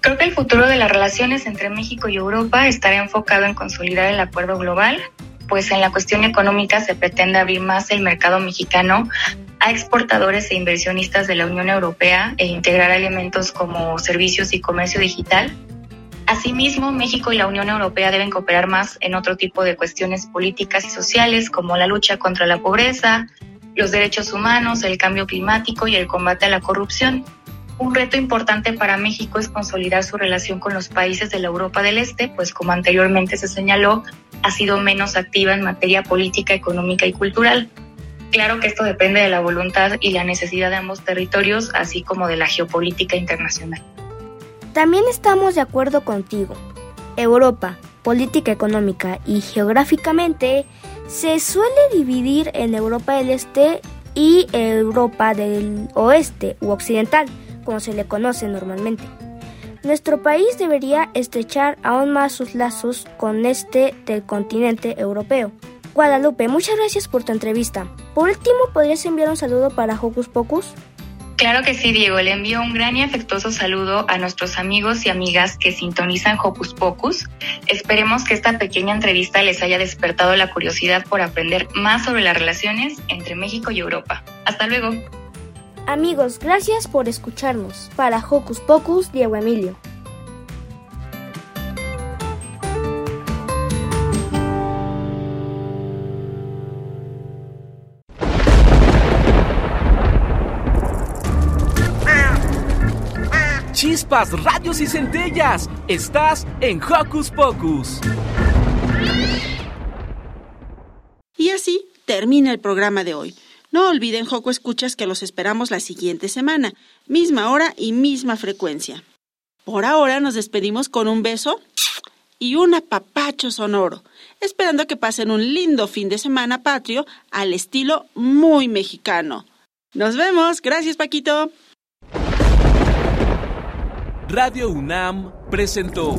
Creo que el futuro de las relaciones entre México y Europa estará enfocado en consolidar el acuerdo global, pues en la cuestión económica se pretende abrir más el mercado mexicano a exportadores e inversionistas de la Unión Europea e integrar elementos como servicios y comercio digital. Asimismo, México y la Unión Europea deben cooperar más en otro tipo de cuestiones políticas y sociales como la lucha contra la pobreza, los derechos humanos, el cambio climático y el combate a la corrupción. Un reto importante para México es consolidar su relación con los países de la Europa del Este, pues como anteriormente se señaló, ha sido menos activa en materia política, económica y cultural. Claro que esto depende de la voluntad y la necesidad de ambos territorios, así como de la geopolítica internacional. También estamos de acuerdo contigo. Europa, política económica y geográficamente se suele dividir en Europa del Este y Europa del Oeste u Occidental, como se le conoce normalmente. Nuestro país debería estrechar aún más sus lazos con este del continente europeo. Guadalupe, muchas gracias por tu entrevista. Por último, ¿podrías enviar un saludo para Hocus Pocus? Claro que sí, Diego. Le envío un gran y afectuoso saludo a nuestros amigos y amigas que sintonizan Hocus Pocus. Esperemos que esta pequeña entrevista les haya despertado la curiosidad por aprender más sobre las relaciones entre México y Europa. Hasta luego. Amigos, gracias por escucharnos. Para Hocus Pocus, Diego Emilio. Chispas, radios y centellas. Estás en Hocus Pocus. Y así termina el programa de hoy. No olviden, Joco Escuchas, que los esperamos la siguiente semana, misma hora y misma frecuencia. Por ahora nos despedimos con un beso y un apapacho sonoro, esperando que pasen un lindo fin de semana patrio al estilo muy mexicano. Nos vemos. Gracias, Paquito. Radio UNAM presentó